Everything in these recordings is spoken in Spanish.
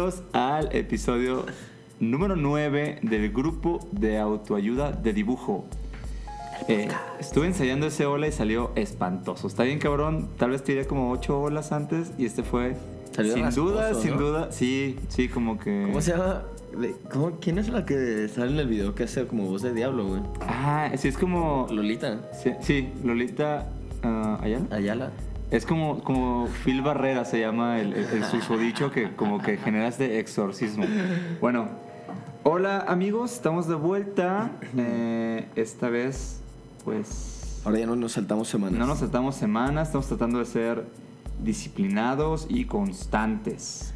Bienvenidos al episodio número 9 del grupo de autoayuda de dibujo. Eh, estuve ensayando ese hola y salió espantoso. Está bien cabrón, tal vez tiré como 8 olas antes y este fue... Salió sin rasposo, duda, sin duda, sí, sí, como que... ¿Cómo se llama? Cómo- ¿Quién es la que sale en el video que hace como voz de diablo, güey? Ah, sí, es como... Lolita. Sí, sí, Lolita ah, Ayala. Ayala. Es como, como Phil Barrera se llama el, el, el susodicho que como que genera este exorcismo. Bueno, hola amigos, estamos de vuelta. Eh, esta vez, pues, Ahora ya no nos saltamos semanas. no nos saltamos semanas, estamos tratando de ser disciplinados y constantes.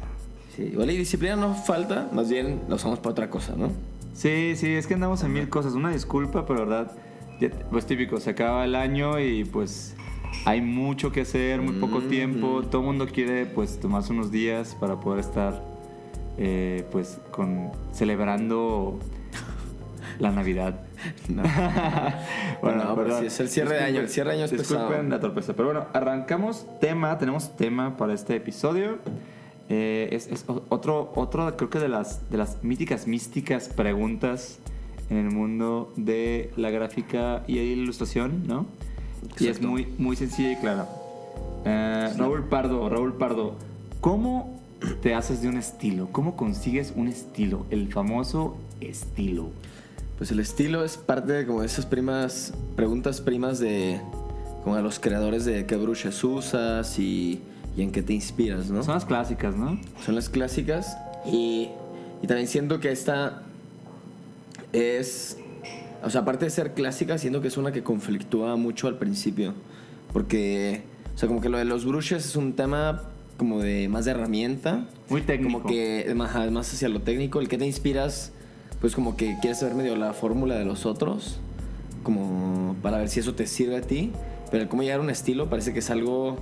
Sí, igual y disciplina no falta, más bien lo usamos para otra cosa, ¿no? Sí, sí, es que andamos en mil cosas. Una disculpa, pero verdad, pues típico, se acaba el año y pues hay mucho que hacer, muy poco Mm. tiempo. Todo el mundo quiere pues tomarse unos días para poder estar eh, pues con celebrando la Navidad. No. Bueno, pues sí, es el cierre de año, el cierre de año es Disculpen pesado. la torpeza. Pero bueno, arrancamos tema, tenemos tema para este episodio. Eh, es es otro, otro, creo que de las, de las míticas, místicas preguntas en el mundo de la gráfica y la ilustración, ¿no? Y es Exacto. muy, muy sencilla y clara. Eh, Raúl Pardo, Raúl Pardo, ¿cómo te haces de un estilo? ¿Cómo consigues un estilo? El famoso estilo. Pues el estilo es parte de como esas primas, preguntas primas de como de los creadores de qué brushas usas y, y en qué te inspiras, ¿no? Son las clásicas, ¿no? Son las clásicas. Y, y también siento que esta es. O sea, aparte de ser clásica, siento que es una que conflictúa mucho al principio. Porque, o sea, como que lo de los brushes es un tema como de más de herramienta. Muy técnico. Como que más, más hacia lo técnico. El que te inspiras, pues como que quieres saber medio la fórmula de los otros. Como para ver si eso te sirve a ti. Pero el cómo llegar a un estilo parece que es algo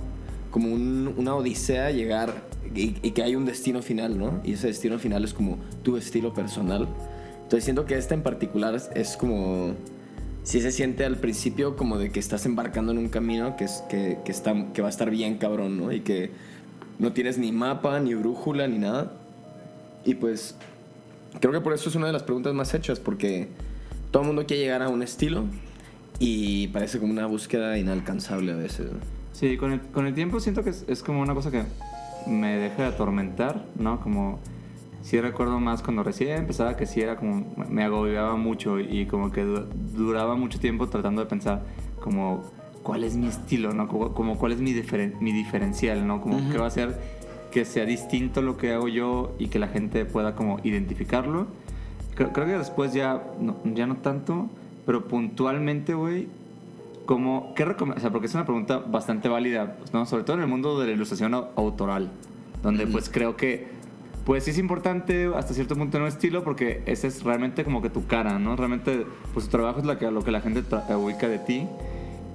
como un- una odisea llegar y, y que hay un destino final, ¿no? Y ese destino final es como tu estilo personal. Entonces siento que esta en particular es, es como... Sí se siente al principio como de que estás embarcando en un camino que, es, que, que está, que va a estar bien cabrón, ¿no? Y que no tienes ni mapa, ni brújula, ni nada. Y pues creo que por eso es una de las preguntas más hechas, porque todo el mundo quiere llegar a un estilo y parece como una búsqueda inalcanzable a veces. ¿no? Sí, con el, con el tiempo siento que es, es como una cosa que me deja de atormentar, ¿no? Como sí recuerdo más cuando recién empezaba que sí era como me agobiaba mucho y como que du- duraba mucho tiempo tratando de pensar como cuál es mi estilo, ¿no? Como, como cuál es mi, diferen- mi diferencial, ¿no? Como qué va a hacer que sea distinto lo que hago yo y que la gente pueda como identificarlo. Creo, creo que después ya no, ya no tanto, pero puntualmente, güey, como, ¿qué o sea, porque es una pregunta bastante válida, ¿no? Sobre todo en el mundo de la ilustración au- autoral, donde pues creo que, pues sí es importante hasta cierto punto un estilo, porque ese es realmente como que tu cara, ¿no? Realmente, pues tu trabajo es la que, lo que la gente ubica de ti,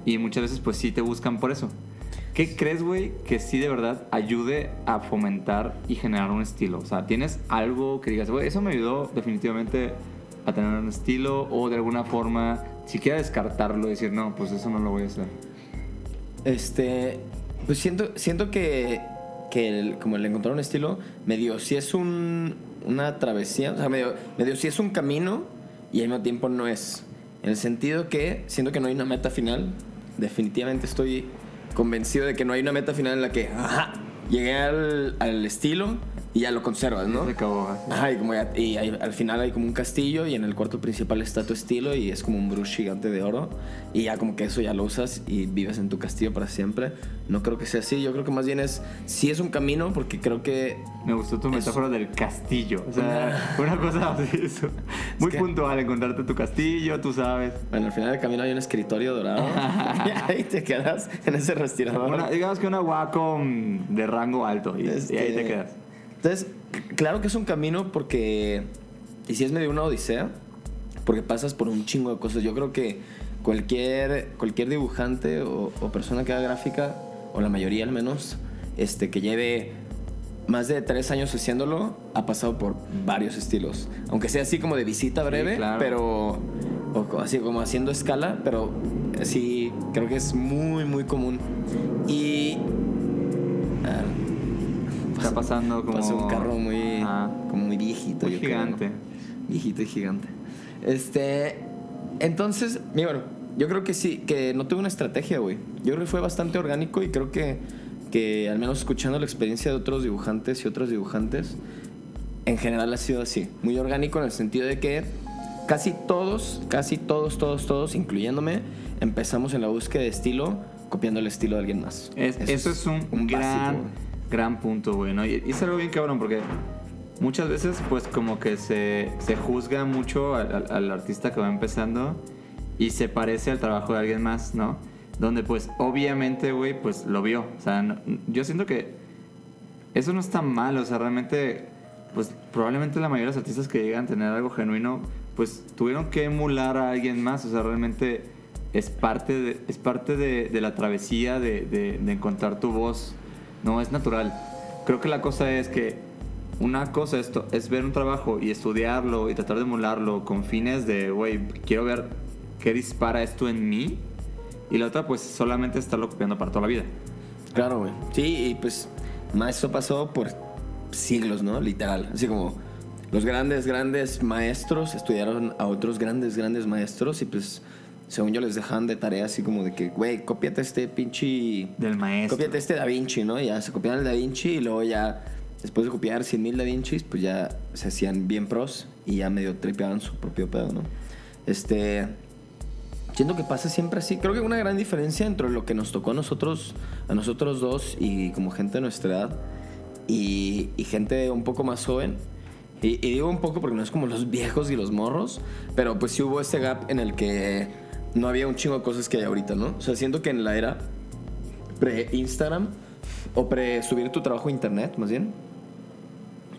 y muchas veces pues sí te buscan por eso. ¿Qué crees, güey, que sí de verdad ayude a fomentar y generar un estilo? O sea, ¿tienes algo que digas, güey, eso me ayudó definitivamente a tener un estilo o de alguna forma, siquiera descartarlo y decir, no, pues eso no lo voy a hacer? Este, pues siento, siento que, que como el encontrar un estilo, medio si es un, una travesía, o sea, medio, medio si es un camino y al mismo tiempo no es. En el sentido que siento que no hay una meta final. Definitivamente estoy convencido de que no hay una meta final en la que, llegué al, al estilo y ya lo conservas, ¿no? Se acabó. Ajá, y, como ya- y hay- al final hay como un castillo y en el cuarto principal está tu estilo y es como un brush gigante de oro y ya como que eso ya lo usas y vives en tu castillo para siempre. No creo que sea así, yo creo que más bien es, sí es un camino porque creo que... Me gustó tu metáfora del castillo. O sea, una cosa así, eso. Muy que- puntual, encontrarte tu castillo, tú sabes. Bueno, al final del camino hay un escritorio dorado y ahí te quedas en ese respirador. Una- digamos que una Wacom de rango alto y, y ahí te Este, quedas. Entonces, claro que es un camino porque. Y si es medio una odisea, porque pasas por un chingo de cosas. Yo creo que cualquier, cualquier dibujante o, o persona que haga gráfica, o la mayoría al menos, este, que lleve más de tres años haciéndolo, ha pasado por varios estilos. Aunque sea así como de visita breve, claro. pero. O así como haciendo escala, pero sí, creo que es muy, muy común. Y. Está pasando como... Pasó un carro muy, Ajá. como muy viejito. Muy yo creo, ¿no? gigante. Viejito y gigante. Este. Entonces, mira, bueno, yo creo que sí, que no tuve una estrategia, güey. Yo creo que fue bastante orgánico y creo que, que al menos escuchando la experiencia de otros dibujantes y otros dibujantes, en general ha sido así. Muy orgánico en el sentido de que casi todos, casi todos, todos, todos, incluyéndome, empezamos en la búsqueda de estilo copiando el estilo de alguien más. Es- eso, es un, un gran, básico. Gran punto, güey, ¿no? Y, es algo bien cabrón porque muchas veces, pues, como que se, se juzga mucho al, artista que va empezando y se parece al trabajo de alguien más, ¿no? Donde, pues, obviamente, güey, pues lo vio. O sea, no- yo siento que eso no está mal, o sea, realmente, pues, probablemente la mayoría de los artistas que llegan a tener algo genuino, pues, tuvieron que emular a alguien más, o sea, realmente es parte de, es parte de, la travesía de encontrar tu voz, no es natural. Creo que la cosa es que una cosa esto es ver un trabajo y estudiarlo y tratar de emularlo con fines de, güey, quiero ver qué dispara esto en mí. Y la otra, pues, solamente estarlo copiando para toda la vida. Claro, güey. Sí, y pues eso pasó por siglos, ¿no? Literal. Así como los grandes, grandes maestros estudiaron a otros grandes, grandes maestros y pues según yo les dejaban de tarea así como de que, güey, cópiate este pinche... Del maestro. Cópiate este Da Vinci, ¿no? Y ya se copiaban el Da Vinci y luego ya, después de copiar 100 mil Da Vincis, pues ya se hacían bien pros y ya medio tripeaban su propio pedo, ¿no? Este... Siento que pasa siempre así. Creo que una gran diferencia entre lo que nos tocó a nosotros, a nosotros dos y como gente de nuestra edad y, y gente un poco más joven. Y, y digo un poco porque no es como los viejos y los morros, pero pues sí hubo este gap en el que no había un chingo de cosas que hay ahorita, ¿no? O sea, siento que en la era pre-Instagram o pre-subir tu trabajo a internet, más bien,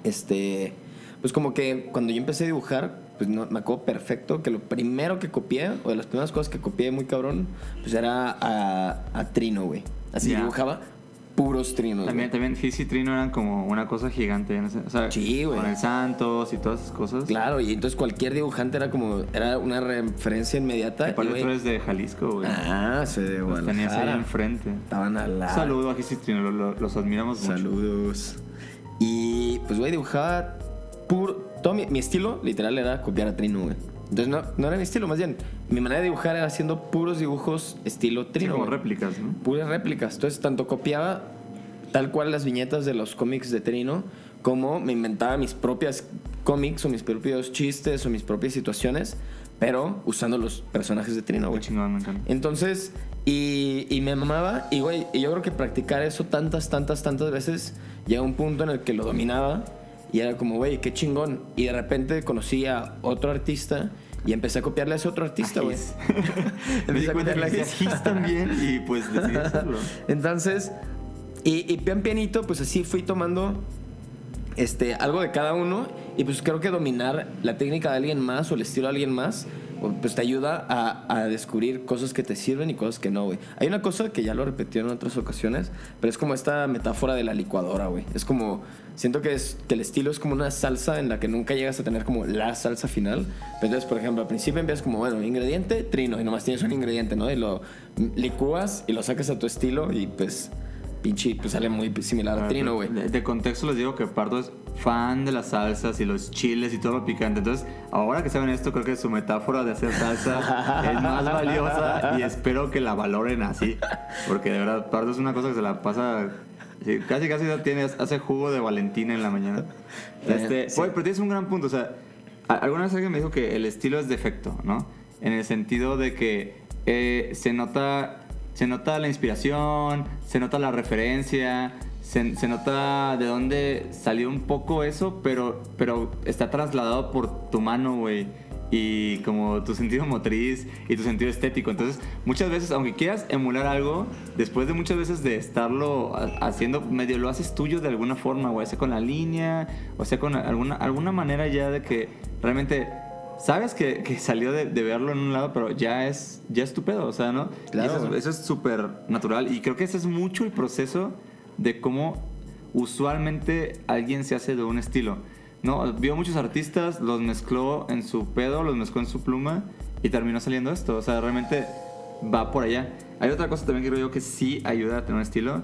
este, pues como que cuando yo empecé a dibujar, pues no, me acuerdo perfecto que lo primero que copié, o de las primeras cosas que copié muy cabrón, pues era a, a Trino, güey. Así Ya. dibujaba puros trinos. También, güey. también Fizz y Trino eran como una cosa gigante. no sé, o sea, Sí, güey. Con el Santos y todas esas cosas. Claro, y entonces cualquier dibujante era como, era una referencia inmediata. Y, aparte güey, tú eres de Jalisco, güey. Ah, soy de Los tenías ahí enfrente. Estaban al lado. saludo a y Trino, lo- lo- los admiramos mucho. Saludos. Y pues, güey, dibujaba puro. Todo mi, mi estilo, literal, era copiar a Trino, güey. Entonces, no, no era mi estilo, más bien. Mi manera de dibujar era haciendo puros dibujos estilo Sí, Trino. como güey. réplicas, ¿no? Puras réplicas. Entonces, tanto copiaba tal cual las viñetas de los cómics de Trino, como me inventaba mis propias cómics o mis propios chistes o mis propias situaciones, pero usando los personajes de Trino, güey. chingón, me encanta. Entonces, y, y me mamaba, y güey, y yo creo que practicar eso tantas, tantas, tantas veces, llega un punto en el que lo dominaba y era como, güey, qué chingón. Y de repente conocí a otro artista y empecé a copiarle a ese otro artista, güey. Empecé a copiarle a His. His también y pues decidí hacerlo. Entonces, y, y pian pianito, pues así fui tomando este, algo de cada uno y pues creo que dominar la técnica de alguien más o el estilo de alguien más, pues te ayuda a, a descubrir cosas que te sirven y cosas que no, güey. Hay una cosa que ya lo repetí en otras ocasiones, pero es como esta metáfora de la licuadora, güey. Es como, siento que, es, que el estilo es como una salsa en la que nunca llegas a tener como la salsa final. Entonces, por ejemplo, al principio empiezas como, bueno, ingrediente, trino, y nomás tienes un ingrediente, ¿no? Y lo licúas y lo sacas a tu estilo y pues, pinche, pues sale muy similar a trino, güey. De, de contexto les digo que Pardo es fan de las salsas y los chiles y todo lo picante. Entonces, ahora que saben esto, creo que su metáfora de hacer salsa es más valiosa y espero que la valoren así. Porque de verdad, Pardo es una cosa que se la pasa. Sí, casi, casi tiene, hace jugo de Valentina en la mañana. Este, Sí. oye, pero tienes un gran punto. O sea, alguna vez alguien me dijo que el estilo es defecto, ¿no? En el sentido de que eh, se nota. Se nota la inspiración, se nota la referencia, se, se nota de dónde salió un poco eso, pero, pero está trasladado por tu mano, güey. Y como tu sentido motriz y tu sentido estético. Entonces, muchas veces, aunque quieras emular algo, después de muchas veces de estarlo haciendo, medio lo haces tuyo de alguna forma, o sea con la línea, o sea con alguna, alguna manera ya de que realmente sabes que, que salió de, de, verlo en un lado, pero ya es, ya es tu pedo, o sea, ¿no? Claro. eso es súper natural y creo que ese es mucho el proceso de cómo usualmente alguien se hace de un estilo. No, vio muchos artistas, los mezcló en su pedo, los mezcló en su pluma y terminó saliendo esto. O sea, realmente va por allá. Hay otra cosa también que creo yo que sí ayuda a tener un estilo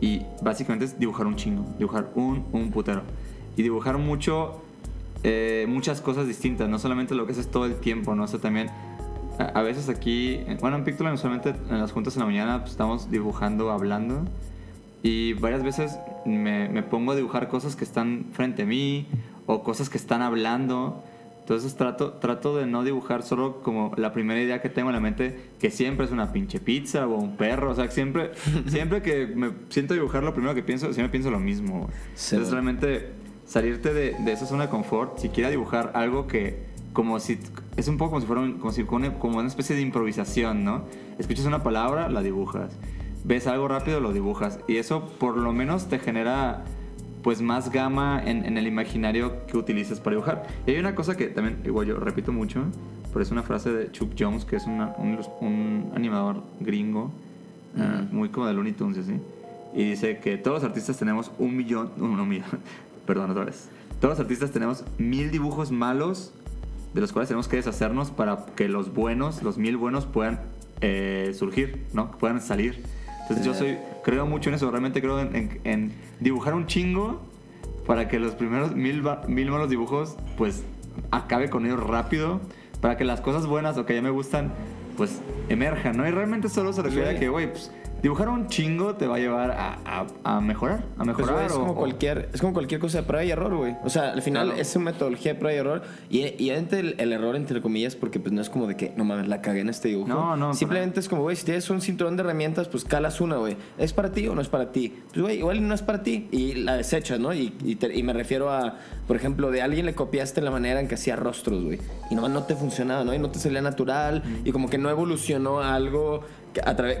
y básicamente es dibujar un chingo, dibujar un, un putero. Y dibujar mucho, eh, muchas cosas distintas, no solamente lo que haces todo el tiempo, ¿no? O sea, también a, veces aquí, bueno, en Pictoline usualmente en las juntas en la mañana pues, estamos dibujando, hablando. Y varias veces me, me, pongo a dibujar cosas que están frente a mí o cosas que están hablando. Entonces trato, trato de no dibujar solo como la primera idea que tengo en la mente, que siempre es una pinche pizza o un perro. O sea, siempre, siempre que me siento dibujar, lo primero que pienso, siempre pienso lo mismo. Entonces realmente salirte de, de, esa zona de confort, si quieres dibujar algo que como si es un poco como si fuera como, si, como una especie de improvisación, ¿no? Escuchas una palabra, la dibujas. Ves algo rápido, lo dibujas. Y eso por lo menos te genera pues más gama en, el imaginario que utilices para dibujar. Y hay una cosa que también, igual yo repito mucho, pero es una frase de Chuck Jones, que es un, animador gringo, ah, muy como de Looney Tunes, ¿sí? Y dice que todos los artistas tenemos un millón, no, no millón, perdón otra vez. Todos los artistas tenemos mil dibujos malos de los cuales tenemos que deshacernos para que los buenos, los mil buenos puedan eh, surgir, ¿no? Que puedan salir. Entonces yo soy, creo mucho en eso, realmente creo en, dibujar un chingo para que los primeros mil, mil malos dibujos pues acabe con ellos rápido, para que las cosas buenas o que ya me gustan pues emerjan, ¿no? Y realmente solo se refiere a que, güey, pues dibujar un chingo te va a llevar a, a, mejorar, a pues, mejorar. es, como cualquier, es como cualquier cosa de prueba y error, güey. O sea, al final es una metodología de prueba y error. Y, y el, el, error, entre comillas, porque pues no es como de que, no mames, la cagué en este dibujo. No, no. Simplemente es como, güey, si tienes un cinturón de herramientas, pues calas una, güey. ¿Es para ti o no es para ti? Pues, güey, igual no es para ti. Y la desechas, ¿no? Y, y, me refiero a, por ejemplo, de alguien le copiaste la manera en que hacía rostros, güey. Y nomás no te funcionaba, ¿no? Y no te salía natural. Y como que no evolucionó a algo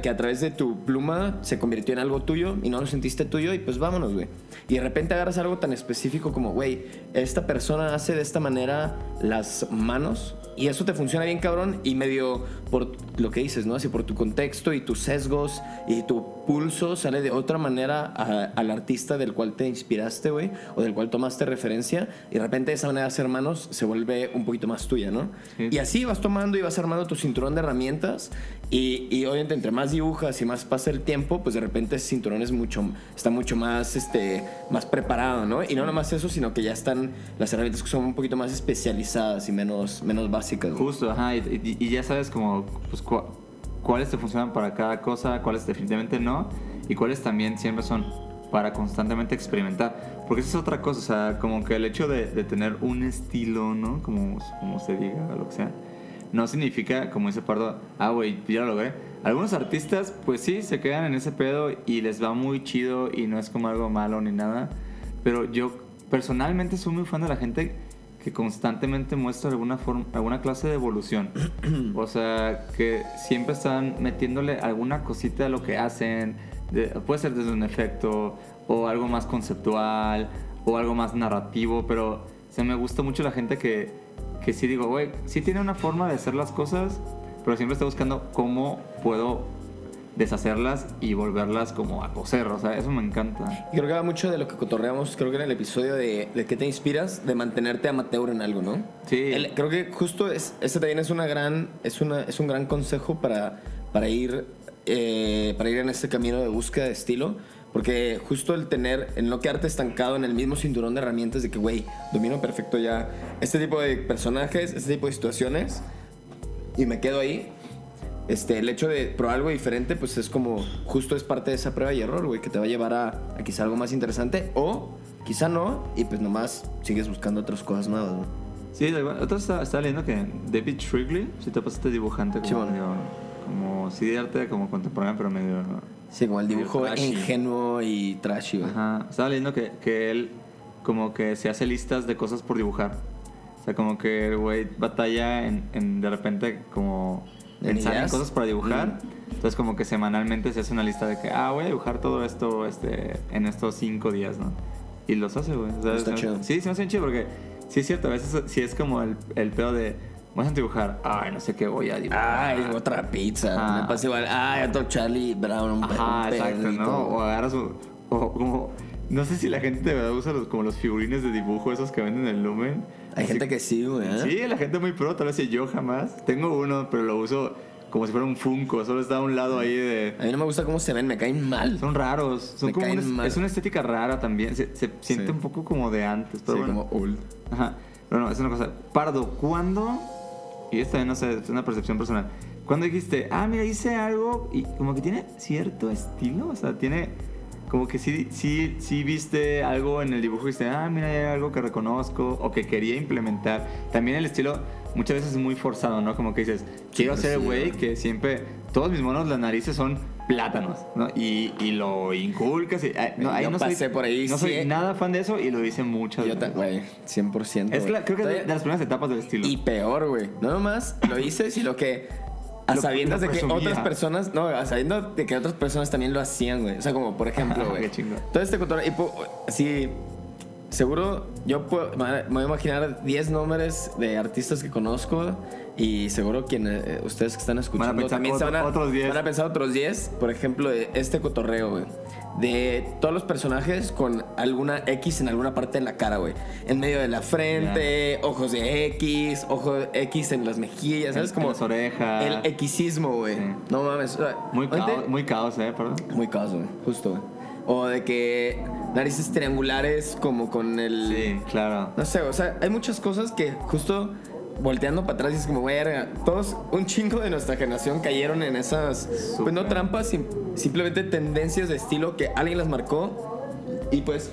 que a, través de tu pluma se convirtió en algo tuyo y no lo sentiste tuyo y pues vámonos, güey. Y de repente agarras algo tan específico como, güey, esta persona hace de esta manera las manos y eso te funciona bien, cabrón, y medio por lo que dices, ¿no? Así por tu contexto y tus sesgos y tu pulso sale de otra manera al artista del cual te inspiraste, güey, o del cual tomaste referencia, y de repente esa manera de hacer manos se vuelve un poquito más tuya, ¿no? Y así vas tomando y vas armando tu cinturón de herramientas, y, y, obviamente entre más dibujas y más pasa el tiempo, pues de repente ese cinturón es mucho, está mucho más, este, más preparado, ¿no? Y no nada más eso, sino que ya están las herramientas que son un poquito más especializadas y menos, menos básicas Justo, ajá, y, ya sabes como pues, cuáles te funcionan para cada cosa, cuáles definitivamente no, y cuáles también siempre son para constantemente experimentar. Porque esa es otra cosa, o sea, como que el hecho de, tener un estilo, ¿no? Como, como se diga, lo que sea, no significa, como dice Pardo, ah, güey, ya lo logré. Algunos artistas, pues sí, se quedan en ese pedo y les va muy chido y no es como algo malo ni nada. Pero yo personalmente soy muy fan de la gente que constantemente muestra alguna, forma, alguna clase de evolución. o sea, que siempre están metiéndole alguna cosita a lo que hacen. puede ser desde un efecto o algo más conceptual o algo más narrativo, pero se me gusta mucho la gente que, que sí digo, güey, sí tiene una forma de hacer las cosas, pero siempre está buscando cómo puedo deshacerlas y volverlas como a coser. O sea, eso me encanta. Y creo que va mucho de lo que cotorreamos, creo que en el episodio de, de qué te inspiras, de mantenerte amateur en algo, ¿no? Sí. creo que justo es, también es, una gran, es, una, es un gran consejo para, para, ir, eh, para ir en este camino de búsqueda de estilo. Porque justo el tener, el no quedarte estancado en el mismo cinturón de herramientas de que, güey, domino perfecto ya este tipo de personajes, este tipo de situaciones, y me quedo ahí, este, el hecho de probar algo diferente, pues es como, justo es parte de esa prueba y error, güey, que te va a llevar a, quizá algo más interesante o quizá no, y pues nomás sigues buscando otras cosas nuevas, ¿no? Sí, otra estaba, leyendo que David Shrigley, si te pasaste dibujante como, medio, como sí de arte como contemporáneo, pero medio... Sí, como el dibujo ingenuo y trashy, Ajá, estaba leyendo que, que él como que se hace listas de cosas por dibujar. Sea, como que el güey batalla en, en de repente como ¿En pensar en ideas? cosas para dibujar. Mm. Entonces como que semanalmente se hace una lista de que, ah, voy a dibujar todo esto este, en estos cinco días, ¿no? Y los hace, güey. O sea, Está chido. Sí, se me hace chido porque sí es cierto, a veces sí es como el, el pedo de, voy a dibujar, ay, no sé qué voy a dibujar. Ay, otra pizza. Ajá. Me pasa igual. Ay, otro Charlie Brown. Un Ajá, exacto. ¿no? O agarras un- o como no sé si la gente de verdad usa los, como los figurines de dibujo esos que venden en el Lumen. Hay Así- gente que sí, güey. ¿eh? Sí, la gente muy pro, tal vez sí, yo jamás. Tengo uno, pero lo uso como si fuera un Funko, solo está a un lado ahí de A mí no me gusta cómo se ven, me caen mal. son raros, son Me como caen una, mal. es una estética rara también, se, se siente Sí. un poco como de antes, pero Sí, bueno. como old. Ajá. Pero no, es una cosa. Pardo, ¿cuándo? Y esta no sé, es una percepción personal. ¿Cuándo dijiste, ah, mira, hice algo y como que tiene cierto estilo? O sea, tiene. Como que sí, sí, sí viste algo en el dibujo y dijiste, ah, mira, hay algo que reconozco o que quería implementar. También el estilo muchas veces es muy forzado, ¿no? Como que dices, quiero ser el güey que siempre, todos mis monos, las narices son plátanos, ¿no? Y, y lo inculcas. Y, no, ahí Yo no soy- pasé por ahí, No soy sí. nada fan de eso y lo hice muchas Yo, veces. güey, 100%. Es la- creo que es de, las primeras etapas del estilo. Y peor, güey. No nomás lo hice, sino que a sabiendas de que otras personas, no, a sabiendo de que otras personas también lo hacían, güey. O sea, como por ejemplo, güey. Todo este cotorreo, y así, seguro yo puedo- me voy a imaginar 10 nombres de artistas que conozco y seguro quienes, eh, ustedes que están escuchando pensar también se otro- van a, otros 10. van a pensar otros 10. Por ejemplo, de este cotorreo, güey. De todos los personajes con alguna X en alguna parte de la cara, güey. En medio de la frente, ojos de X, ojo X en las mejillas, ¿sabes? Como en las orejas. El Xismo, güey. Sí. No mames. o sea, Muy, caos, muy caos, ¿eh? Perdón. muy caos, güey. Justo, güey. O de que narices triangulares como con el... Sí, claro. No sé, o sea, hay muchas cosas que justo volteando para atrás dices como, güey, verga, todos, un chingo de nuestra generación cayeron en esas, pues no trampas, sim- simplemente tendencias de estilo que alguien las marcó y pues,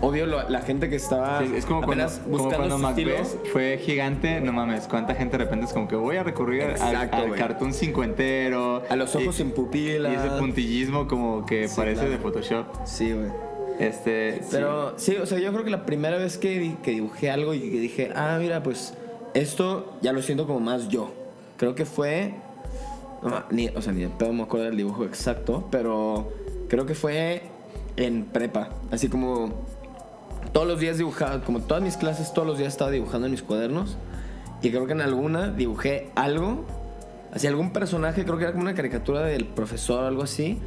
obvio, la gente que estaba Sí, es como cuando, apenas como buscando cuando Macbeth fue gigante, no mames, cuánta gente de repente es como que voy a recurrir al- Exacto, al, güey. cartoon cincuentero. A los ojos y, sin pupila. Y ese puntillismo como que Sí, parece claro. de Photoshop. Sí, güey. Este, sí. Pero sí. o sea, yo creo que la primera vez que, que dibujé algo y que dije, ah, mira, pues esto ya lo siento como más yo. Creo que fue. no ni, o sea, ni de pedo me acuerdo del dibujo exacto, pero creo que fue en prepa. Así como todos los días dibujaba, como todas mis clases, todos los días estaba dibujando en mis cuadernos. Y creo que en alguna dibujé algo, así algún personaje, creo que era como una caricatura del profesor o algo así,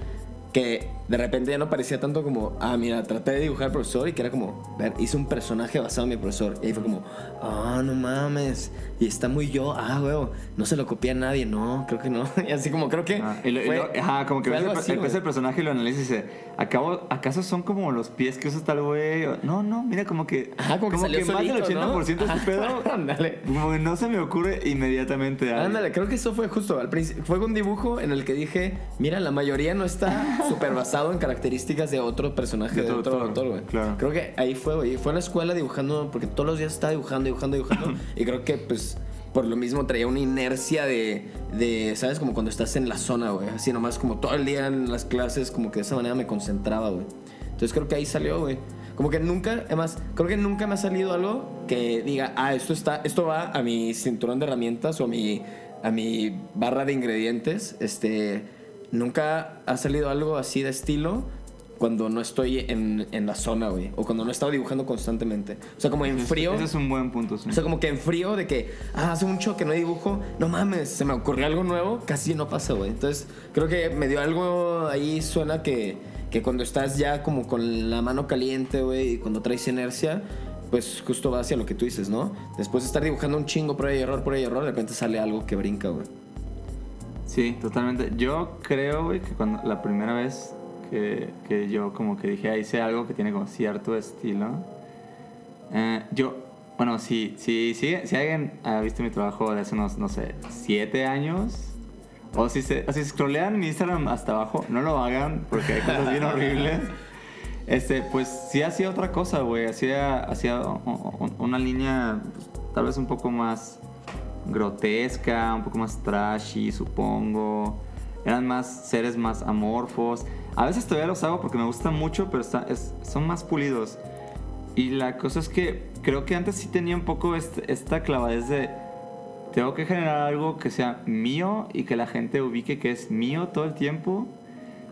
que de repente ya no parecía tanto como, ah, mira, traté de dibujar al profesor y que era como, ver, hice un personaje basado en mi profesor. Y ahí fue como, ah, no mames, y está muy yo, ah, huevo, no se lo copia a nadie, no, creo que no. Y así como, creo que. Ah, y lo- y fue- lo- ajá, como que ves el, así, ves personaje y lo analizas y dice, ¿acabo, ¿acaso son como los pies que usa tal güey? No, no, mira como que... Ajá, como que salió más del solito, 80% de ¿no? su pedo, Ándale. como que no se me ocurre inmediatamente. Ándale, creo que eso fue justo al principio. Fue un dibujo en el que dije, mira, la mayoría no está súper basado en características de otro personaje, De de, otro autor, güey. claro. Creo que ahí fue, güey. Fue en la escuela dibujando, porque todos los días estaba dibujando, dibujando, dibujando. y creo que, pues, por lo mismo traía una inercia de, de, ¿sabes? Como cuando estás en la zona, güey. Así nomás como todo el día en las clases, como que de esa manera me concentraba, güey. Entonces creo que ahí salió, güey. Como que nunca, además, creo que nunca me ha salido algo que diga, ah, esto está, esto va a mi cinturón de herramientas o a mi, a mi barra de ingredientes. Este, nunca ha salido algo así de estilo cuando no estoy en, en la zona, güey. O cuando no he estado dibujando constantemente. O sea, como en frío. Ese es un buen punto, sí. O sea, como que en frío de que, ah, hace mucho que no dibujo, no mames, se me ocurrió algo nuevo, casi no pasa, güey. Entonces, creo que me dio algo ahí, suena que, que cuando estás ya como con la mano caliente, güey, y cuando traes inercia, pues justo va hacia lo que tú dices, ¿no? Después de estar dibujando un chingo, por ahí error, por ahí error, de repente sale algo que brinca, güey. Sí, totalmente. Yo creo, güey, que cuando la primera vez que, que yo como que dije, ah, hice algo que tiene como cierto estilo, eh, yo, bueno, si, si, si, si alguien ha visto mi trabajo de hace unos, no sé, siete años, o si, se, o si scrollean mi Instagram hasta abajo, no lo hagan porque hay cosas bien horribles. Este, pues sí hacía otra cosa, güey. Hacía, hacía una línea pues, tal vez un poco más grotesca, un poco más trashy, supongo. Eran más seres más amorfos. A veces todavía los hago porque me gustan mucho, pero está- es- son más pulidos. y la cosa es que creo que antes sí tenía un poco este- esta clavadez de tengo que generar algo que sea mío y que la gente ubique que es mío todo el tiempo.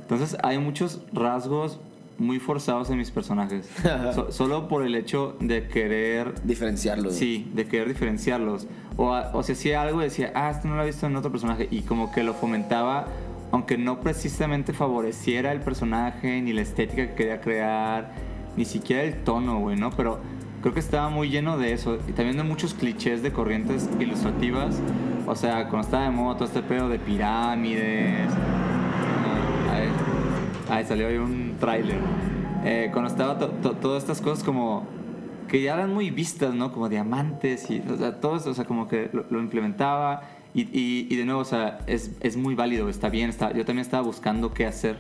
Entonces hay muchos rasgos muy forzados en mis personajes. So- solo por el hecho de querer Diferenciarlo. Sí, de querer diferenciarlos. O, o si hacía algo y decía, ah, esto no lo he visto en otro personaje. Y como que lo fomentaba, aunque no precisamente favoreciera el personaje, ni la estética que quería crear, ni siquiera el tono, güey, ¿no? Pero creo que estaba muy lleno de eso. Y también de muchos clichés de corrientes ilustrativas. O sea, cuando estaba de moda todo este pedo de pirámides. ah, ahí, salió ahí un tráiler. Eh, cuando estaba to- to- todas estas cosas como que ya eran muy vistas, ¿no? Como diamantes y o sea, todo eso, o sea, como que lo, lo implementaba y, y, y de nuevo, o sea, es, es muy válido, está bien, está, yo también estaba buscando qué hacer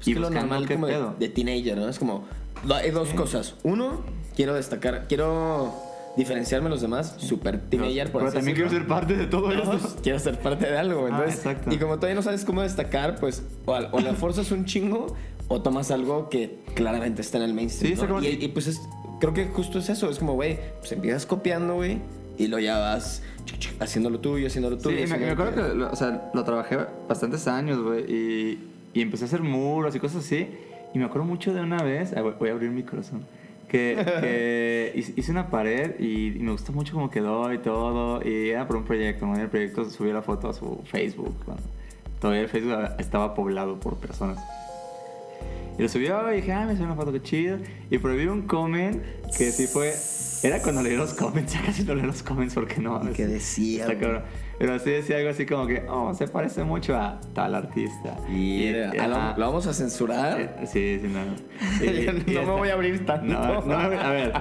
Es y que lo buscando normal qué como de, de teenager, ¿no? Es como, hay dos cosas. Uno, quiero destacar, quiero diferenciarme de los demás, super teenager, por Pero así también quiero ser parte de todo No, esto. quiero ser parte de algo, entonces. exacto. Y como todavía no sabes cómo destacar, pues o, o la forzas un chingo o tomas algo que claramente está en el mainstream. Sí, ¿no? y, y, pues es- creo que justo es eso, es como, güey, pues empiezas copiando, güey, y lo ya vas haciendo lo tuyo, haciendo lo Sí, tuyo. y me, me acuerdo que lo, o sea, lo trabajé bastantes años, güey, y, y empecé a hacer muros y cosas así. Y me acuerdo mucho de una vez, ah, voy a abrir mi corazón, que, que hice una pared y, y me gustó mucho cómo quedó y todo. Y era por un proyecto, ¿no? Y el proyecto subió la foto a su Facebook. cuando todavía el Facebook estaba poblado por personas. Y lo subió y dije, ah, me subió una foto que chido. Y prohibí un comment que sí fue. Era cuando leí los comments, ya casi no leí los comments porque no. ¿Y qué decía, está cabrón. Pero sí decía algo así como que, oh, se parece mucho a tal artista. Y ah, lo- vamos a censurar. Eh, Sí, sí, no. No me voy a abrir tanto. No, no, a ver,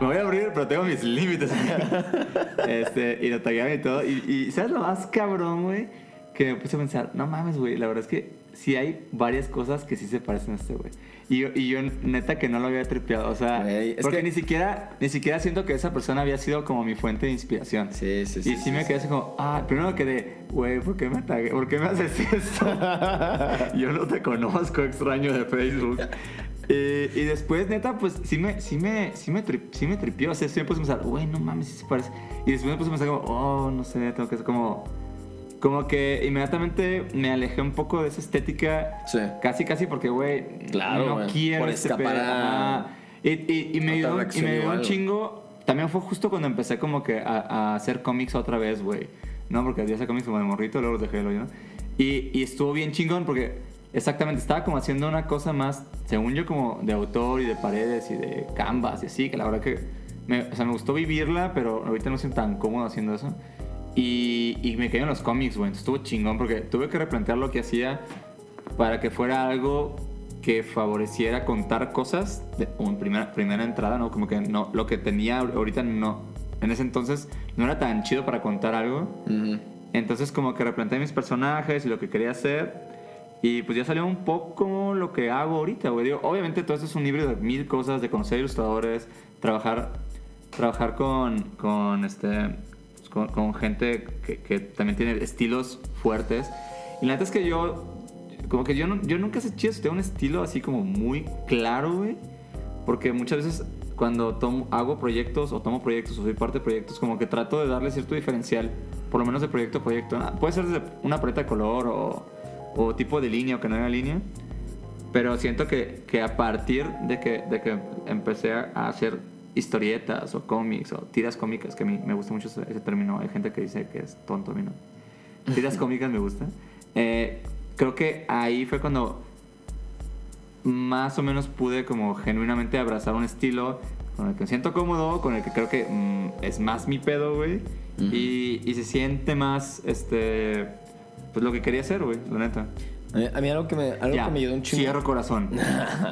me voy a abrir, pero tengo mis límites. Este, y lo taguearon y todo. Y, y ¿sabes lo más cabrón, güey? Que me puse a pensar, no mames, güey, la verdad es que sí hay varias cosas que sí se parecen a este, güey. Y yo, y yo neta que no lo había tripeado, o sea, es porque que- ni siquiera ni siquiera siento que esa persona había sido como mi fuente de inspiración. Sí, sí, Y sí. sí, me quedé así como, ah, primero me quedé, güey, ¿por qué me tagué? ¿Por qué me haces esto? Yo no te conozco, extraño de Facebook. Eh, y después, neta, pues sí me, sí me, sí me, tri- sí me tripió. O sea, sí me puse a pensar, güey, no mames, sí se parece. Y después me puse a pensar como, oh, no sé, tengo que hacer como... Como que inmediatamente me alejé un poco de esa estética. Sí. Casi, casi porque, güey, Claro, no güey, quiero por este escapar a-. Y, y, y me ayudó, y me ayudó un chingo. También fue justo cuando empecé como que a, a hacer cómics otra vez, güey. No, porque hacía cómics como de morrito, luego los dejé de lo ¿no? Y, y estuvo bien chingón porque exactamente estaba como haciendo una cosa más, según yo, como de autor y de paredes y de canvas y así, que la verdad que me, o sea, me gustó vivirla, pero ahorita no siento tan cómodo haciendo eso. Y, y me quedé en los cómics, güey. Entonces estuvo chingón porque tuve que replantear lo que hacía para que fuera algo que favoreciera contar cosas de en primera, primera entrada, ¿no? Como que no, lo que tenía ahorita no. En ese entonces no era tan chido para contar algo. Entonces como que replanteé mis personajes y lo que quería hacer. Y pues ya salió un poco lo que hago ahorita, güey. Digo, obviamente todo esto es un híbrido de mil cosas, de conocer ilustradores, trabajar, trabajar con, con, este, con, con gente que, que también tiene estilos fuertes. Y la neta es que yo, como que yo, no, yo nunca sé chido si tengo un estilo así como muy claro, güey. Porque muchas veces cuando tomo, hago proyectos o tomo proyectos o soy parte de proyectos, como que trato de darle cierto diferencial, por lo menos de proyecto a proyecto. Ah, Puede ser desde una paleta de color o, o tipo de línea o que no haya línea. Pero siento que, que a partir de que, de que empecé a hacer historietas o cómics o tiras cómicas, que a mí me gusta mucho ese, término, hay gente que dice que es tonto, a mí no. Tiras cómicas me gusta. Eh, creo que ahí fue cuando más o menos pude como genuinamente abrazar un estilo con el que me siento cómodo, con el que creo que mm, es más mi pedo, güey. y, y se siente más, este, pues lo que quería hacer, güey, la neta. A mí, a mí algo que me, algo Ya, que me ayudó un chingo. cierro corazón.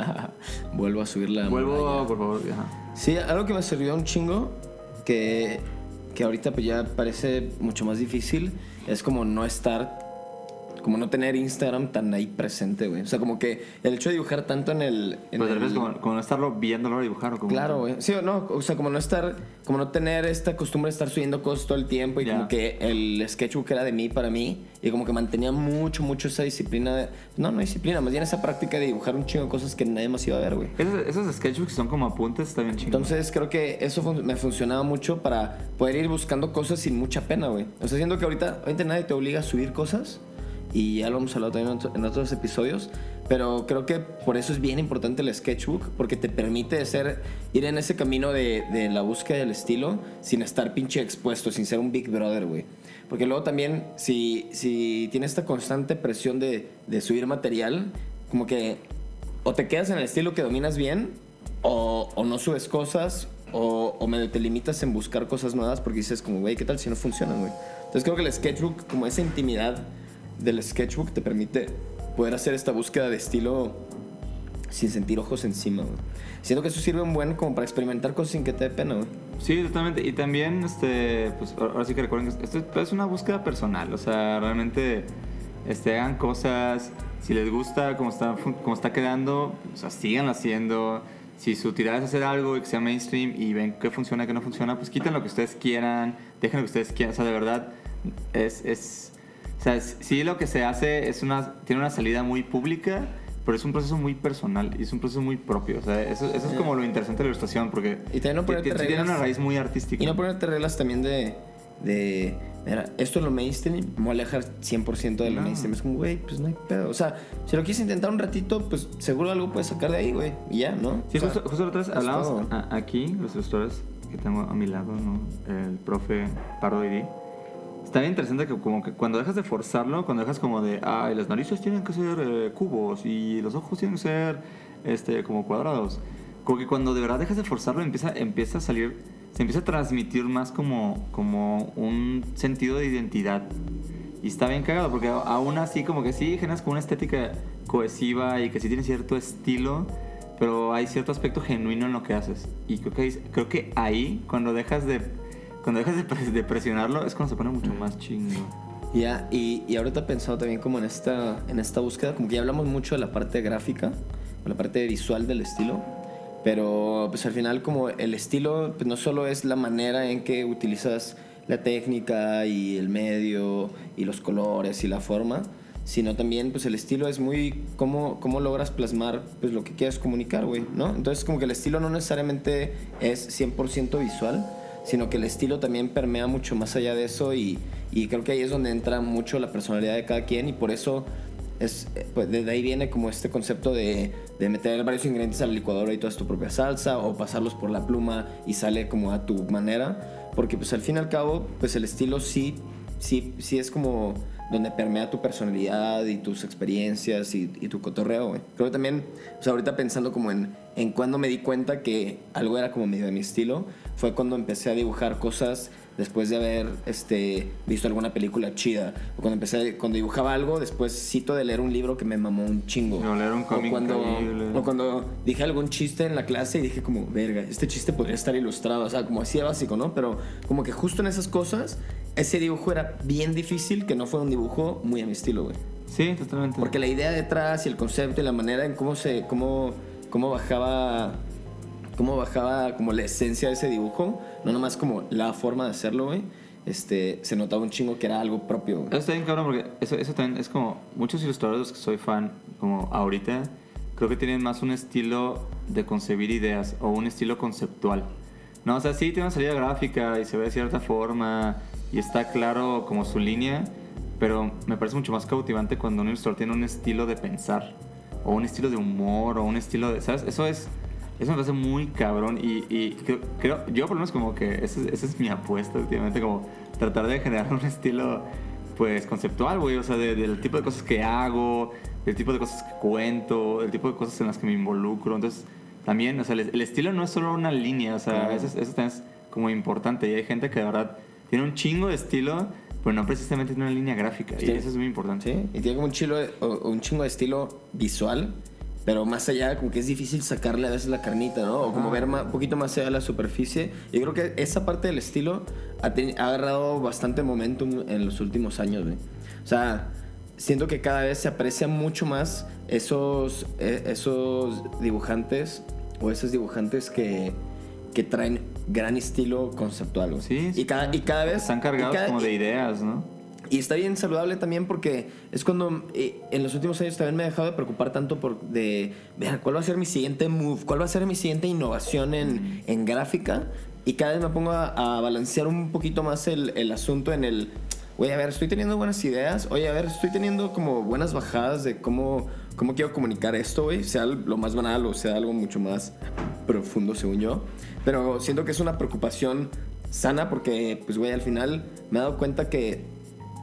Vuelvo a subir la Vuelvo, muralla. por favor, ajá. Sí, algo que me sirvió un chingo, que, que ahorita pues ya parece mucho más difícil, es como no estar como no tener Instagram tan ahí presente, güey. O sea, como que el hecho de dibujar tanto en el... En Pues tal el- vez como, como no estarlo viéndolo dibujar o como... Claro, güey. Sí, o no, o sea, como no estar, como no tener esta costumbre de estar subiendo cosas todo el tiempo y como que el sketchbook era de mí para mí y como que mantenía mucho, mucho esa disciplina, de- no, no disciplina, más bien esa práctica de dibujar un chingo de cosas que nadie más iba a ver, güey. Esos, esos sketchbooks son como apuntes, está bien chingón. Entonces creo que eso fun- me funcionaba mucho para poder ir buscando cosas sin mucha pena, güey. O sea, siento que ahorita, ahorita nadie te obliga a subir cosas y ya lo hemos hablado también en otro- en otros episodios, pero creo que por eso es bien importante el sketchbook, porque te permite ser, ir en ese camino de, de la búsqueda del estilo sin estar pinche expuesto, sin ser un Big Brother, güey. Porque luego también, si, si tienes esta constante presión de, de subir material, como que o te quedas en el estilo que dominas bien, o, o no subes cosas, o, o medio te limitas en buscar cosas nuevas porque dices como, güey, ¿qué tal si no funcionan, güey? Entonces creo que el sketchbook, como esa intimidad del sketchbook te permite poder hacer esta búsqueda de estilo sin sentir ojos encima. Siento que eso sirve un buen como para experimentar cosas sin que te dé pena, güey. Sí, totalmente. Y también, este, pues ahora sí que recuerden que esto es una búsqueda personal. O sea, realmente este, hagan cosas. Si les gusta cómo está, cómo está quedando, o sea, síganlo haciendo. Si su tirada es hacer algo y que sea mainstream y ven que funciona, que no funciona, pues quiten lo que ustedes quieran, dejen lo que ustedes quieran. O sea, de verdad, es. es o sea, sí lo que se hace es una, tiene una salida muy pública, pero es un proceso muy personal y es un proceso muy propio. O sea, eso, eso es como lo interesante de la ilustración, porque Y también no ponerte ti- tiene reglas. una raíz muy artística. Y no ponerte reglas también de, de mira, esto es lo mainstream, me voy a alejar 100% del No. mainstream. Es como, güey, pues no hay pedo. O sea, si lo quieres intentar un ratito, pues seguro algo puedes sacar de ahí, güey. Y ya, ¿no? Sí, O sea, justo, justo otra vez hablamos a- aquí, los ilustradores que tengo a mi lado, ¿no? El profe Pardo Didi. Está bien interesante que como que cuando dejas de forzarlo, cuando dejas como de, ay, las narices tienen que ser eh, cubos y los ojos tienen que ser este, como cuadrados. Como que cuando de verdad dejas de forzarlo, empieza, empieza a salir, se empieza a transmitir más como, como un sentido de identidad. Y está bien cagado, porque aún así como que sí generas como una estética cohesiva y que sí tiene cierto estilo, pero hay cierto aspecto genuino en lo que haces. Y creo que, creo que ahí, cuando dejas de, cuando dejas de, pres- de presionarlo, es cuando se pone mucho más chingo. Ya, y, y ahorita pensado también como en esta, en esta búsqueda, como que ya hablamos mucho de la parte gráfica, la parte visual del estilo, pero pues al final como el estilo pues no solo es la manera en que utilizas la técnica y el medio y los colores y la forma, sino también pues el estilo es muy cómo, cómo logras plasmar pues lo que quieres comunicar, güey, ¿no? Entonces como que el estilo no necesariamente es 100% visual, sino que el estilo también permea mucho más allá de eso y, y creo que ahí es donde entra mucho la personalidad de cada quien y por eso es, eh, pues de ahí viene como este concepto de, de meter varios ingredientes a la licuadora y toda tu propia salsa o pasarlos por la pluma y sale como a tu manera porque pues al fin y al cabo pues el estilo sí sí sí es como donde permea tu personalidad y tus experiencias y, tu cotorreo creo que también o sea ahorita pensando como en en cuando me di cuenta que algo era como medio de mi estilo fue cuando empecé a dibujar cosas después de haber este, visto alguna película chida. O cuando empecé, cuando dibujaba algo, después cito de leer un libro que me mamó un chingo. O leer un cómic o cuando, increíble. o cuando dije algún chiste en la clase y dije como, verga, este chiste podría estar ilustrado. O sea, como así de básico, ¿no? Pero como que justo en esas cosas, ese dibujo era bien difícil que no fuera un dibujo muy a mi estilo, güey. Sí, totalmente. Porque la idea detrás y el concepto y la manera en cómo se cómo, cómo bajaba cómo bajaba como la esencia de ese dibujo, no nomás como la forma de hacerlo, güey. Este, se notaba un chingo que era algo propio. güey. Eso está bien cabrón porque eso, eso también es como muchos ilustradores que soy fan, como ahorita, creo que tienen más un estilo de concebir ideas o un estilo conceptual. No, o sea, sí tiene una salida gráfica y se ve de cierta forma y está claro como su línea, pero me parece mucho más cautivante cuando un ilustrador tiene un estilo de pensar o un estilo de humor o un estilo de, ¿sabes? Eso es eso me parece muy cabrón y, y creo, creo- yo por lo menos como que esa es, mi apuesta últimamente, como tratar de generar un estilo pues conceptual, güey, o sea, de- del tipo de cosas que hago, del tipo de cosas que cuento, del tipo de cosas en las que me involucro, entonces también, o sea, el, el estilo no es solo una línea, o sea, eso, es- eso también es como importante y hay gente que de verdad tiene un chingo de estilo, pero no precisamente tiene una línea gráfica y Sí. eso es muy importante. Sí, y tiene como un, chilo, un chingo de estilo visual, pero más allá, como que es difícil sacarle a veces la carnita, ¿no? O como Ajá. ver un poquito más allá de la superficie. Yo creo que esa parte del estilo ha, ha agarrado bastante momentum en los últimos años, güey. O sea, siento que cada vez se aprecia mucho más esos, eh, esos dibujantes o esos dibujantes que, que traen gran estilo conceptual. güey. Sí, sí, y cada, y cada vez... Están cargados cada- como de ideas, ¿no? Y está bien saludable también porque es cuando eh, en los últimos años también me he dejado de preocupar tanto por de ver cuál va a ser mi siguiente move, cuál va a ser mi siguiente innovación en, en gráfica. Y cada vez me pongo a, a balancear un poquito más el, el asunto en el, oye, a ver, estoy teniendo buenas ideas, oye, a ver, estoy teniendo como buenas bajadas de cómo, cómo quiero comunicar esto, güey, sea lo más banal o sea algo mucho más profundo, según yo. Pero siento que es una preocupación sana porque, pues, güey, al final me he dado cuenta que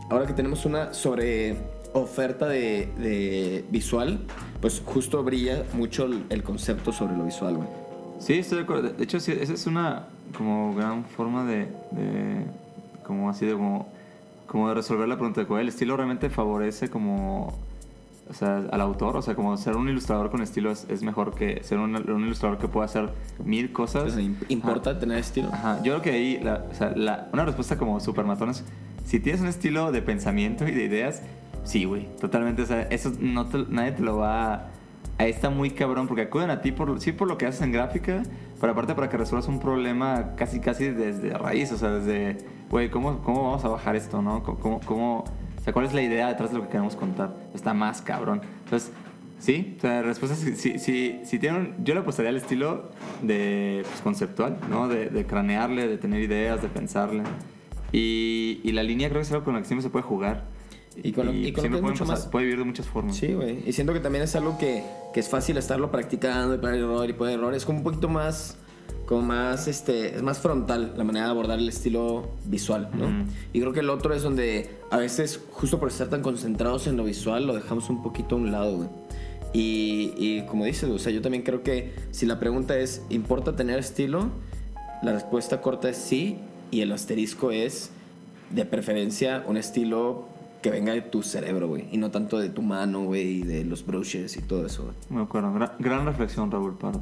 ahora que tenemos una sobre oferta de, de visual, pues justo brilla mucho el, el concepto sobre lo visual, güey. Sí, estoy de acuerdo. De hecho, sí, esa es una como gran forma de, de como así de como, como de resolver la pregunta de cuál el estilo realmente favorece como o sea, al autor, o sea, como ser un ilustrador con estilo es, es mejor que ser un, un ilustrador que pueda hacer mil cosas. Entonces, im- ¿Importa Ajá. tener estilo? Ajá, yo creo que ahí, la, o sea, la- una respuesta como super matón es, si tienes un estilo de pensamiento y de ideas, sí, güey, totalmente, o sea, eso no te- nadie te lo va a... Ahí está muy cabrón, porque acuden a ti, por, sí por lo que haces en gráfica, pero aparte para que resuelvas un problema casi, casi desde raíz, o sea, desde, güey, ¿cómo, ¿cómo vamos a bajar esto, no? ¿Cómo, cómo, o sea, cuál es la idea detrás de lo que queremos contar? Está más cabrón. Entonces, Sí, o sea, la respuesta es que si, si, si tienen, yo le apostaría al estilo de pues, conceptual, ¿no? De, de cranearle, de tener ideas, de pensarle. Y, y la línea creo que es algo con la que siempre se puede jugar. Y con lo- y con lo que mucho pasar- más- puede vivir de muchas formas. Sí, güey. Y siento que también es algo que, que es fácil estarlo practicando y poner error y poner error. Es como un poquito más, como más, este, es más frontal la manera de abordar el estilo visual, ¿no? Ujú. Y creo que el otro es donde a veces, justo por estar tan concentrados en lo visual, lo dejamos un poquito a un lado, güey. Y, y como dices, o sea, yo también creo que si la pregunta es, ¿importa tener estilo? La respuesta corta es sí. Y el asterisco es, de preferencia, un estilo que venga de tu cerebro, güey. Y no tanto de tu mano, güey, y de los brushes y todo eso, güey. Me acuerdo. Gran, gran reflexión, Raúl Pardo.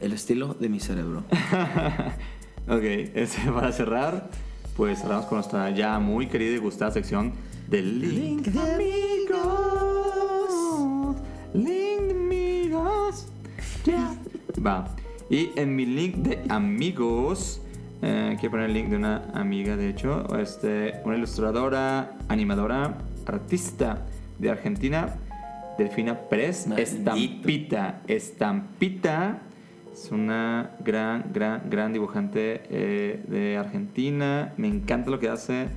El estilo de mi cerebro. ok, este, para cerrar, pues cerramos con nuestra ya muy querida y gustada sección del Link de Amigos. Link de Amigos. Ya. Va. Y en mi link de amigos, eh, quiero poner el link de una amiga, de hecho, este, una ilustradora, animadora, artista de Argentina, Delfina Pérez, Maldito. Estampita. Estampita es una gran, gran, gran dibujante eh, de Argentina. Me encanta lo que hace.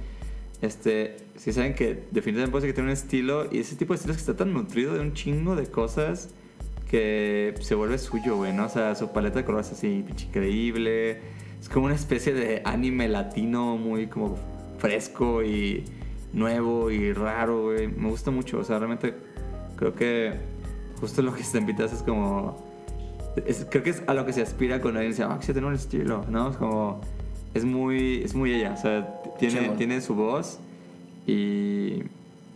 Este, si saben que definitivamente puede ser que tiene un estilo y ese tipo de estilos que está tan nutrido de un chingo de cosas que se vuelve suyo, güey, ¿no? O sea, su paleta de colores es así, increíble. Es como una especie de anime latino muy como fresco y nuevo y raro, güey. Me gusta mucho, o sea, realmente creo que justo lo que se invitas es como... es- creo que es a lo que se aspira cuando alguien dice, ah, que tiene un estilo, ¿no? Es como... Es muy, es muy ella, o sea, tiene, tiene su voz y,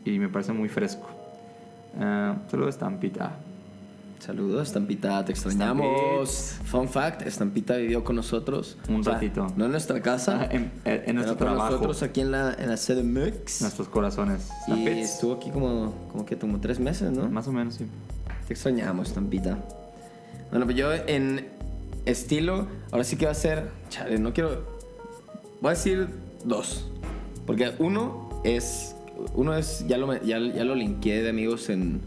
y me parece muy fresco. Ah, solo estampita. Saludos, Estampita, te extrañamos. Fun fact, Estampita vivió con nosotros. Un ratito. No en nuestra casa, en, en- en nuestro con trabajo, nosotros aquí en la, en la sede Mix. nuestros corazones. Y estuvo aquí como, como que como tres meses, ¿no? Más o menos, sí. Te extrañamos, Tampita. Bueno, pues yo en estilo, ahora sí que va a ser. Chale, no quiero. Voy a decir dos. Porque uno es. Uno es. Ya lo, ya, ya lo linkeé de amigos en.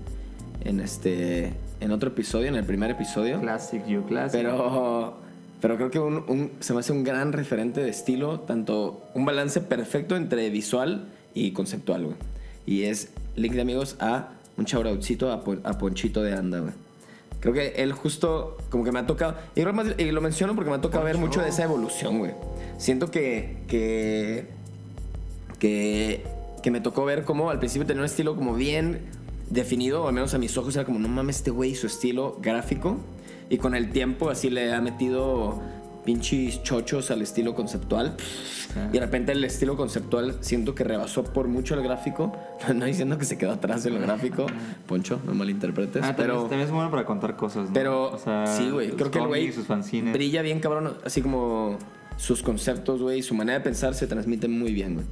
En este. En otro episodio, en el primer episodio. Classic, you classic. Pero, pero creo que un- un- se me hace un gran referente de estilo, tanto un balance perfecto entre visual y conceptual, güey. Y es link de amigos a un chauraucito a, a Ponchito de Anda, güey. Creo que él justo como que me ha tocado, y, lo menciono porque me ha tocado ver Poncho. mucho de esa evolución, güey. Siento que, que, que, que me tocó ver cómo al principio tenía un estilo como bien definido, o al menos a mis ojos era como, no mames, este güey, su estilo gráfico. Y con el tiempo así le ha metido pinches chochos al estilo conceptual. Y de repente el estilo conceptual siento que rebasó por mucho el gráfico. No diciendo que se quedó atrás de lo gráfico. Poncho, no malinterpretes. Ah, pero... también es bueno para contar cosas, ¿no? Pero O sea, sí, güey. Creo que el güey brilla bien, cabrón. Así como sus conceptos, güey, su manera de pensar se transmite muy bien, güey.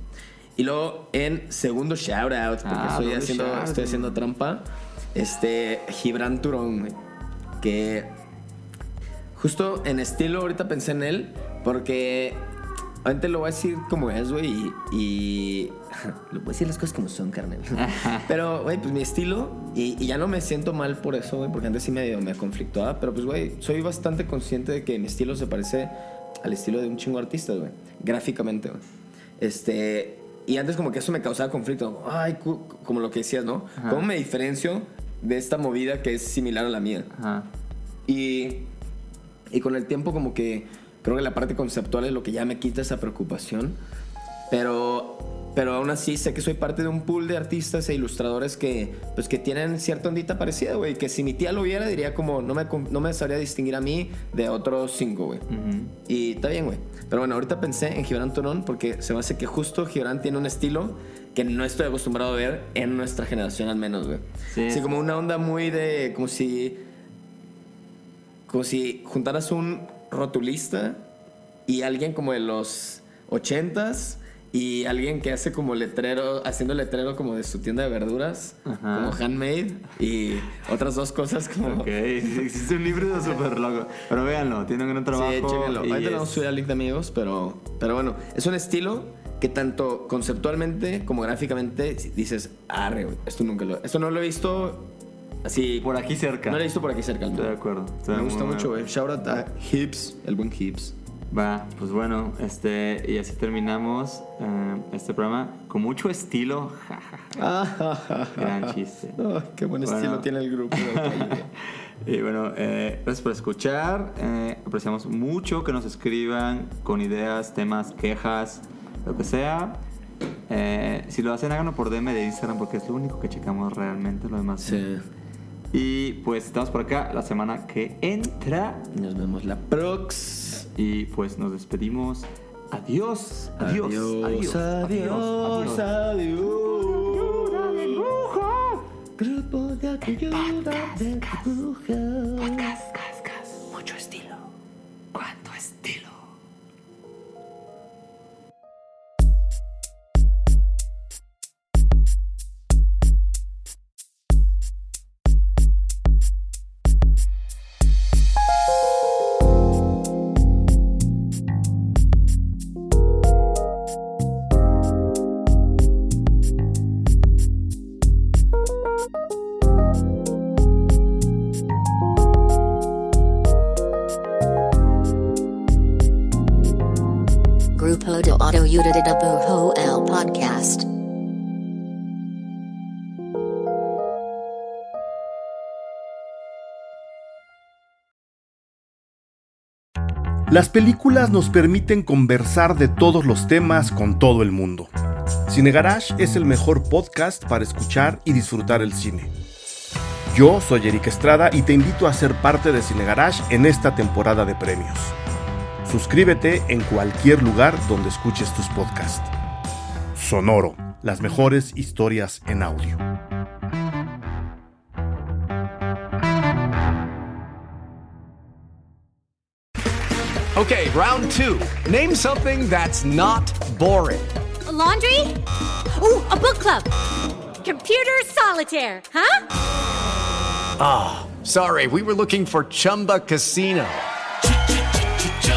Y luego en segundo shout out, porque Ah, estoy, haciendo, shout, estoy haciendo trampa, este Gibran Turón, güey, que justo en estilo ahorita pensé en él, porque antes lo voy a decir como es, güey, y, y lo voy a decir las cosas como son, carnal. pero, güey, pues mi estilo, y, y ya no me siento mal por eso, güey, porque antes sí me, me conflictuaba, pero pues, güey, soy bastante consciente de que mi estilo se parece al estilo de un chingo de artistas, güey, gráficamente, güey. Este, y antes como que eso me causaba conflicto. Ay, como lo que decías, ¿no? Ajá. ¿Cómo me diferencio de esta movida que es similar a la mía? Ajá. Y, y con el tiempo como que creo que la parte conceptual es lo que ya me quita esa preocupación. Pero, pero aún así sé que soy parte de un pool de artistas e ilustradores que, pues, que tienen cierta ondita parecida, güey. Que si mi tía lo viera diría como, no me, no me sabría distinguir a mí de otros cinco, güey. Ujú. Y está bien, güey. Pero bueno, ahorita pensé en Gibran Torón porque se me hace que justo Gibran tiene un estilo que no estoy acostumbrado a ver en nuestra generación al menos, güey. Sí. Así como una onda muy de... como si... como si juntaras un rotulista y alguien como de los ochentas y alguien que hace como letrero, haciendo letrero como de su tienda de verduras, Ajá. como handmade y otras dos cosas como... Ok, existe un libro súper loco. Pero véanlo, tiene un gran trabajo. Sí, chéquenlo. Ahorita le vamos a es- subir al link de amigos, pero, pero bueno, es un estilo que tanto conceptualmente como gráficamente dices, arre, esto nunca lo, esto no lo he visto así. Por aquí cerca. No lo he visto por aquí cerca. Estoy de acuerdo. Estoy Me gusta mucho, güey. Shout out a Hips, el buen Hips. Va, pues bueno, este, y así terminamos eh, este programa con mucho estilo. Ja, ja, ja. Gran chiste. Oh, qué buen Bueno. estilo tiene el grupo. Y bueno, eh, gracias por escuchar. eh, apreciamos mucho que nos escriban con ideas, temas, quejas, lo que sea. Eh, si lo hacen, háganlo por DM de Instagram porque es lo único que checamos realmente. Lo demás. sí. Y pues estamos por acá la semana que entra. Nos vemos la prox. Y pues nos despedimos. Adiós. Adiós. Adiós, adiós, adiós. Grupo de ayuda de brujas. Mucho estilo. ¿Cuánto estilo? El Podcast. Las películas nos permiten conversar de todos los temas con todo el mundo. Cine Garage es el mejor podcast para escuchar y disfrutar el cine. Yo soy Eric Estrada y te invito a ser parte de Cine Garage en esta temporada de premios. Suscríbete en cualquier lugar donde escuches tus podcasts. Sonoro, las mejores historias en audio. Okay, round two. Name something that's not boring. A laundry? Ooh, a book club. Computer solitaire, huh? Sorry, we were looking for Chumba Casino.